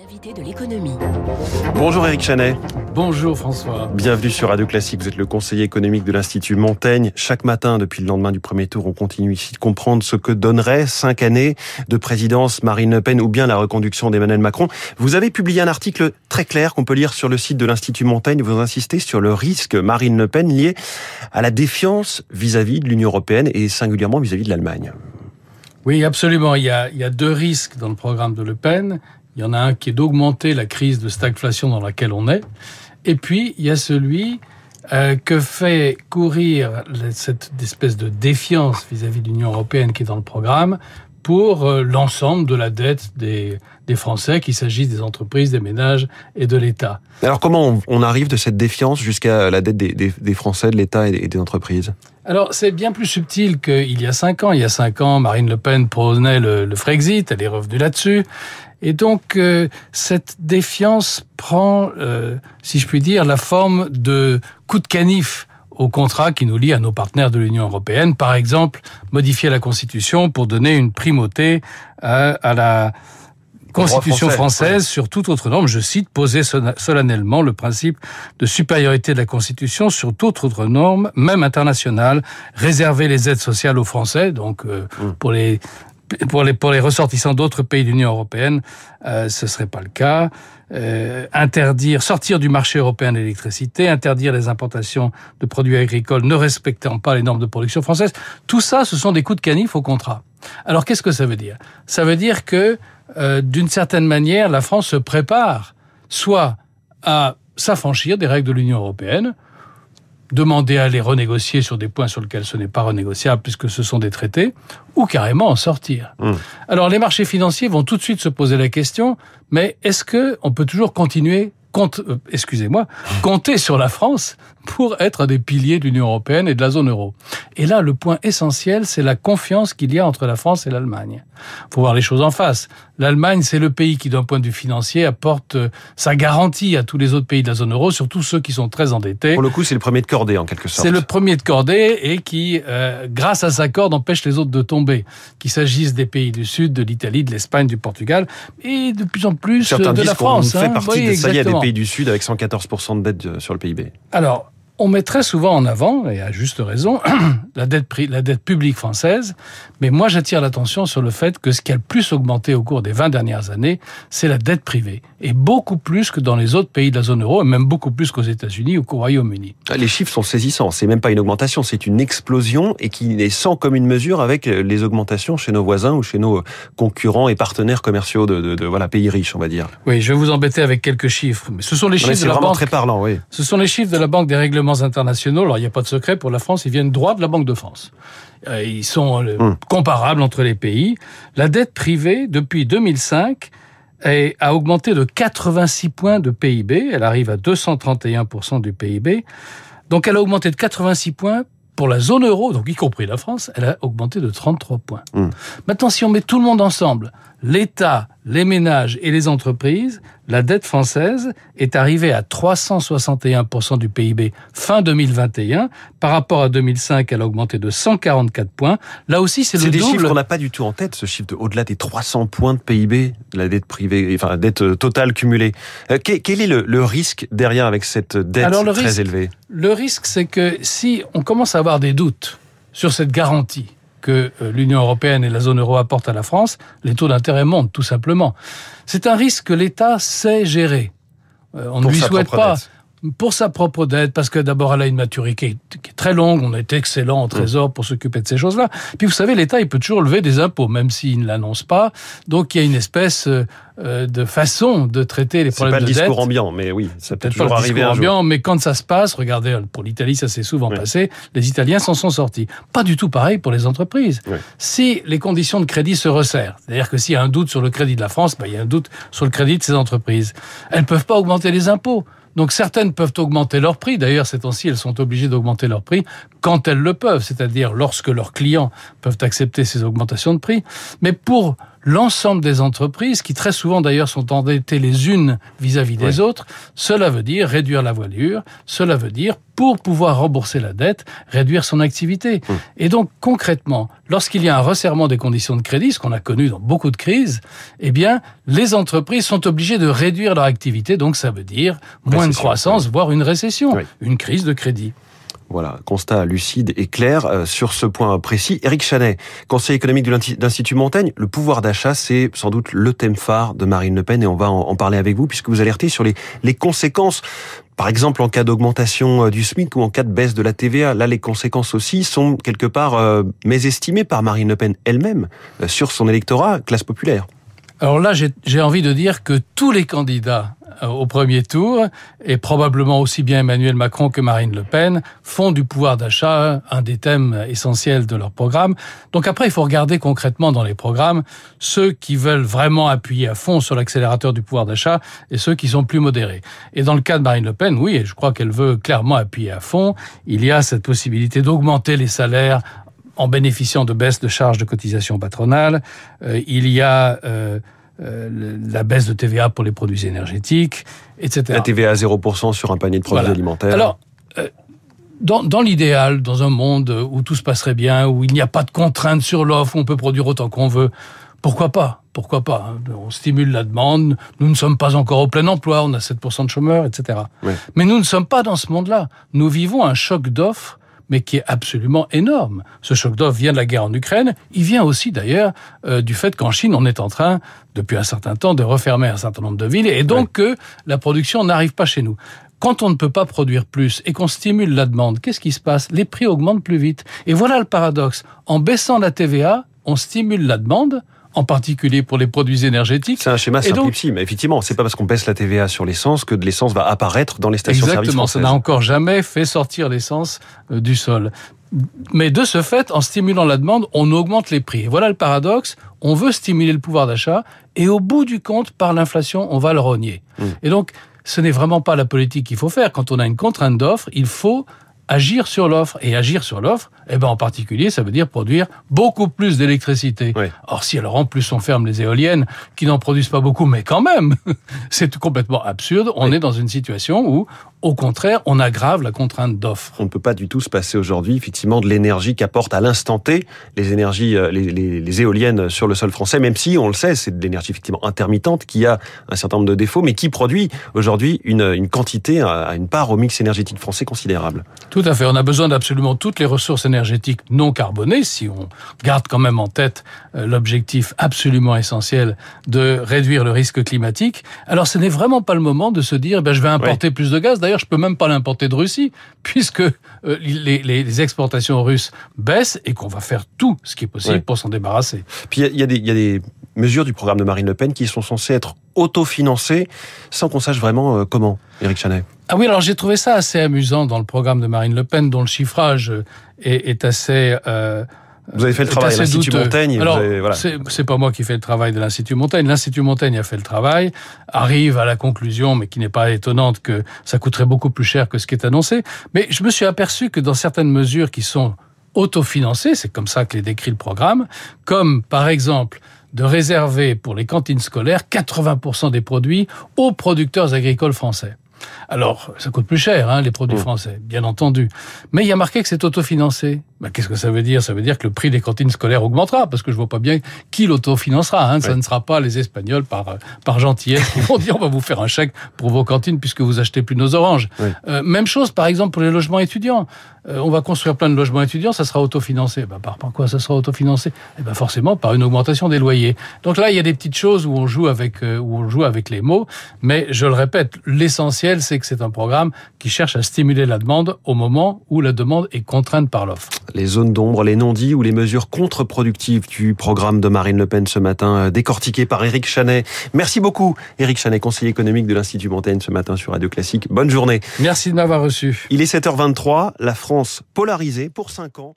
L'invité de l'économie. Bonjour Eric Chanet. Bonjour François. Bienvenue sur Radio Classique. Vous êtes le conseiller économique de l'Institut Montaigne. Chaque matin, depuis le lendemain du premier tour, on continue ici de comprendre ce que donnerait cinq années de présidence Marine Le Pen ou bien la reconduction d'Emmanuel Macron. Vous avez publié un article très clair qu'on peut lire sur le site de l'Institut Montaigne. Vous insistez sur le risque Marine Le Pen lié à la défiance vis-à-vis de l'Union européenne et singulièrement vis-à-vis de l'Allemagne. Oui, absolument. Il y, a, il y a deux risques dans le programme de Le Pen. Il y en a un qui est d'augmenter la crise de stagflation dans laquelle on est. Et puis, il y a celui euh, que fait courir cette espèce de défiance vis-à-vis de l'Union européenne qui est dans le programme pour euh, l'ensemble de la dette des, des Français, qu'il s'agisse des entreprises, des ménages et de l'État. Alors comment on arrive de cette défiance jusqu'à la dette des, des, des Français, de l'État et des entreprises? Alors, c'est bien plus subtil qu'il y a cinq ans. Il y a cinq ans, Marine Le Pen prônait le, le Frexit, elle est revenue là-dessus. Et donc, euh, cette défiance prend, euh, si je puis dire, la forme de coup de canif au contrat qui nous lie à nos partenaires de l'Union européenne. Par exemple, modifier la Constitution pour donner une primauté à, à la Constitution français, française sur toute autre norme, je cite, poser solennellement le principe de supériorité de la Constitution sur toute autre norme, même internationale, réserver les aides sociales aux Français, donc euh, mmh. pour les pour les, pour les ressortissants d'autres pays de l'Union européenne, euh, ce serait pas le cas. Euh, interdire, sortir du marché européen de l'électricité, interdire les importations de produits agricoles ne respectant pas les normes de production françaises. Tout ça, ce sont des coups de canif au contrat. Alors qu'est-ce que ça veut dire? Ça veut dire que, euh, d'une certaine manière, la France se prépare soit à s'affranchir des règles de l'Union européenne, demander à les renégocier sur des points sur lesquels ce n'est pas renégociable puisque ce sont des traités, ou carrément en sortir. Mmh. Alors les marchés financiers vont tout de suite se poser la question, mais est-ce que on peut toujours continuer compte, euh, excusez-moi, compter sur la France pour être un des piliers de l'Union européenne et de la zone euro? Et là, le point essentiel, c'est la confiance qu'il y a entre la France et l'Allemagne. Faut voir les choses en face. L'Allemagne, c'est le pays qui, d'un point de vue financier, apporte euh, sa garantie à tous les autres pays de la zone euro, surtout ceux qui sont très endettés. Pour le coup, c'est le premier de cordée, en quelque sorte. C'est le premier de cordée et qui, euh, grâce à sa corde, empêche les autres de tomber. Qu'il s'agisse des pays du Sud, de l'Italie, de l'Espagne, du Portugal et de plus en plus Certains de la France. On hein. fait partie oui, de ça, il y a des pays du Sud avec 114% de dette euh, sur le PIB. Alors, on met très souvent en avant, et à juste raison, la dette, publique française, mais moi j'attire l'attention sur le fait que ce qui a le plus augmenté au cours des 20 dernières années, c'est la dette privée, et beaucoup plus que dans les autres pays de la zone euro, et même beaucoup plus qu'aux États-Unis ou qu'au Royaume-Uni. Ah, les chiffres sont saisissants, c'est même pas une augmentation, c'est une explosion, et qui est sans commune mesure avec les augmentations chez nos voisins ou chez nos concurrents et partenaires commerciaux de, de, de voilà, pays riches, on va dire. Oui, je vais vous embêter avec quelques chiffres, mais ce sont les chiffres de la banque. très parlant, oui. Ce sont les chiffres de la Banque des règlements internationaux. Alors, il n'y a pas de secret pour la France, ils viennent droit de la Banque de France. Euh, ils sont mmh. comparables entre les pays. La dette privée, depuis 2005, est, a augmenté de 86 points de PIB. Elle arrive à 231% du PIB. Donc, elle a augmenté de 86 points pour la zone euro, donc y compris la France, elle a augmenté de 33 points. Mmh. Maintenant, si on met tout le monde ensemble, l'État, les ménages et les entreprises, la dette française est arrivée à 361% du PIB fin 2021. Par rapport à 2005, elle a augmenté de 144 points. Là aussi, c'est le double. C'est des chiffres qu'on n'a pas du tout en tête, ce chiffre de au-delà des 300 points de PIB, la dette privée, enfin la dette euh, totale cumulée. Euh, quel est le, le, risque derrière avec cette dette Alors, très risque, élevée? Le risque, c'est que si on commence à avoir des doutes sur cette garantie, que l'Union européenne et la zone euro apportent à la France, les taux d'intérêt montent tout simplement. C'est un risque que l'État sait gérer. Euh, on Pour ne lui souhaite pas. Dette. Pour sa propre dette, parce que d'abord elle a une maturité qui est très longue, on est excellent en trésor pour s'occuper de ces choses-là. Puis vous savez, l'État il peut toujours lever des impôts, même s'il ne l'annonce pas. Donc il y a une espèce euh, de façon de traiter les problèmes de dette. C'est pas le discours ambiant, mais oui, ça peut, peut toujours pas le arriver un ambiant, jour. Mais quand ça se passe, regardez, pour l'Italie ça s'est souvent oui. passé, les Italiens s'en sont sortis. Pas du tout pareil pour les entreprises. Oui. Si les conditions de crédit se resserrent, c'est-à-dire que s'il y a un doute sur le crédit de la France, ben, il y a un doute sur le crédit de ces entreprises. Elles peuvent pas augmenter les impôts. Donc certaines peuvent augmenter leur prix. D'ailleurs, ces temps-ci, elles sont obligées d'augmenter leur prix quand elles le peuvent, c'est-à-dire lorsque leurs clients peuvent accepter ces augmentations de prix. Mais pour l'ensemble des entreprises, qui très souvent d'ailleurs sont endettées les unes vis-à-vis des autres. Cela veut dire réduire la voilure, cela veut dire pour pouvoir rembourser la dette, réduire son activité. Et donc concrètement, lorsqu'il y a un resserrement des conditions de crédit, ce qu'on a connu dans beaucoup de crises, eh bien les entreprises sont obligées de réduire leur activité, donc ça veut dire moins de croissance, voire une récession, une crise de crédit. Voilà, constat lucide et clair euh, sur ce point précis. Éric Chanet, conseiller économique de l'Institut Montaigne, le pouvoir d'achat, c'est sans doute le thème phare de Marine Le Pen et on va en, parler avec vous puisque vous alertez sur les, les conséquences par exemple, en cas d'augmentation euh, du SMIC ou en cas de baisse de la TVA, là, les conséquences aussi sont quelque part euh, mésestimées par Marine Le Pen elle-même sur son électorat classe populaire. Alors là, j'ai envie de dire que tous les candidats euh, au premier tour, et probablement aussi bien Emmanuel Macron que Marine Le Pen, font du pouvoir d'achat un des thèmes essentiels de leur programme. Donc après, il faut regarder concrètement dans les programmes ceux qui veulent vraiment appuyer à fond sur l'accélérateur du pouvoir d'achat et ceux qui sont plus modérés. Et dans le cas de Marine Le Pen, oui, je crois qu'elle veut clairement appuyer à fond. Il y a cette possibilité d'augmenter les salaires en bénéficiant de baisses de charges de cotisation patronale. Euh, il y a euh, euh, la baisse de TVA pour les produits énergétiques, etc. La TVA à 0% sur un panier de produits alimentaires. Alors, dans, dans l'idéal, dans un monde où tout se passerait bien, où il n'y a pas de contraintes sur l'offre, où on peut produire autant qu'on veut, pourquoi pas? Pourquoi pas hein? On stimule la demande, nous ne sommes pas encore au plein emploi, on a 7% de chômeurs, etc. Mais nous ne sommes pas dans ce monde-là. Nous vivons un choc d'offres mais qui est absolument énorme. Ce choc d'offre vient de la guerre en Ukraine. Il vient aussi d'ailleurs euh, du fait qu'en Chine, on est en train, depuis un certain temps, de refermer un certain nombre de villes et donc que la production n'arrive pas chez nous. Quand on ne peut pas produire plus et qu'on stimule la demande, qu'est-ce qui se passe? Les prix augmentent plus vite. Et voilà le paradoxe. En baissant la TVA, on stimule la demande, en particulier pour les produits énergétiques. C'est un schéma simplifié, mais effectivement, c'est pas parce qu'on baisse la TVA sur l'essence que de l'essence va apparaître dans les stations-service Exactement, ça n'a encore jamais fait sortir l'essence euh, du sol. Mais de ce fait, en stimulant la demande, on augmente les prix. voilà le paradoxe, on veut stimuler le pouvoir d'achat, et au bout du compte, par l'inflation, on va le rogner. Mmh. Et donc, ce n'est vraiment pas la politique qu'il faut faire. Quand on a une contrainte d'offre, il faut agir sur l'offre. Et agir sur l'offre, eh ben en particulier, ça veut dire produire beaucoup plus d'électricité. Or, si alors en plus on ferme les éoliennes, qui n'en produisent pas beaucoup, mais quand même, c'est complètement absurde. On est dans une situation où, au contraire, on aggrave la contrainte d'offre. On ne peut pas du tout se passer aujourd'hui, effectivement, de l'énergie qu'apportent à l'instant T les énergies, euh, les, les, les, éoliennes sur le sol français, même si, on le sait, c'est de l'énergie effectivement intermittente qui a un certain nombre de défauts, mais qui produit aujourd'hui une, une quantité, à une part au mix énergétique français considérable. Tout à fait. On a besoin d'absolument toutes les ressources énergétiques non carbonées, si on garde quand même en tête euh, l'objectif absolument essentiel de réduire le risque climatique. Alors, ce n'est vraiment pas le moment de se dire, ben, je vais importer plus de gaz. D'ailleurs, je peux même pas l'importer de Russie, puisque euh, les, les, exportations russes baissent et qu'on va faire tout ce qui est possible pour s'en débarrasser. Puis il y, y, y a des mesures du programme de Marine Le Pen qui sont censées être autofinancées sans qu'on sache vraiment euh, comment, Éric Chanet. Ah oui, alors j'ai trouvé ça assez amusant dans le programme de Marine Le Pen, dont le chiffrage est, est assez... Euh, vous avez fait le travail à l'Institut Montaigne. Alors, voilà. c'est pas moi qui fais le travail de l'Institut Montaigne. L'Institut Montaigne a fait le travail, arrive à la conclusion, mais qui n'est pas étonnante, que ça coûterait beaucoup plus cher que ce qui est annoncé. Mais je me suis aperçu que dans certaines mesures qui sont autofinancées, c'est comme ça que les décrit le programme, comme par exemple de réserver pour les cantines scolaires 80% des produits aux producteurs agricoles français. Alors, ça coûte plus cher, hein, les produits mmh. français, bien entendu. Mais il y a marqué que c'est autofinancé. Bah, Qu'est-ce que ça veut dire? Ça veut dire que le prix des cantines scolaires augmentera, parce que je vois pas bien qui l'autofinancera. Hein. Ça ne sera pas les Espagnols par, euh, par gentillesse qui vont dire on va vous faire un chèque pour vos cantines puisque vous achetez plus nos oranges. Euh, même chose, par exemple, pour les logements étudiants. Euh, on va construire plein de logements étudiants, ça sera autofinancé. Bah, par, par quoi ça sera autofinancé? Eh ben forcément par une augmentation des loyers. Donc là, il y a des petites choses où on joue avec euh, où on joue avec les mots, mais je le répète, l'essentiel c'est que c'est un programme qui cherche à stimuler la demande au moment où la demande est contrainte par l'offre. Les zones d'ombre, les non-dits ou les mesures contre-productives du programme de Marine Le Pen ce matin, euh, décortiqué par Éric Chanet. Merci beaucoup, Éric Chanet, conseiller économique de l'Institut Montaigne ce matin sur Radio Classique. Bonne journée. Merci de m'avoir reçu. Il est 7h23, la France polarisée pour 5 ans.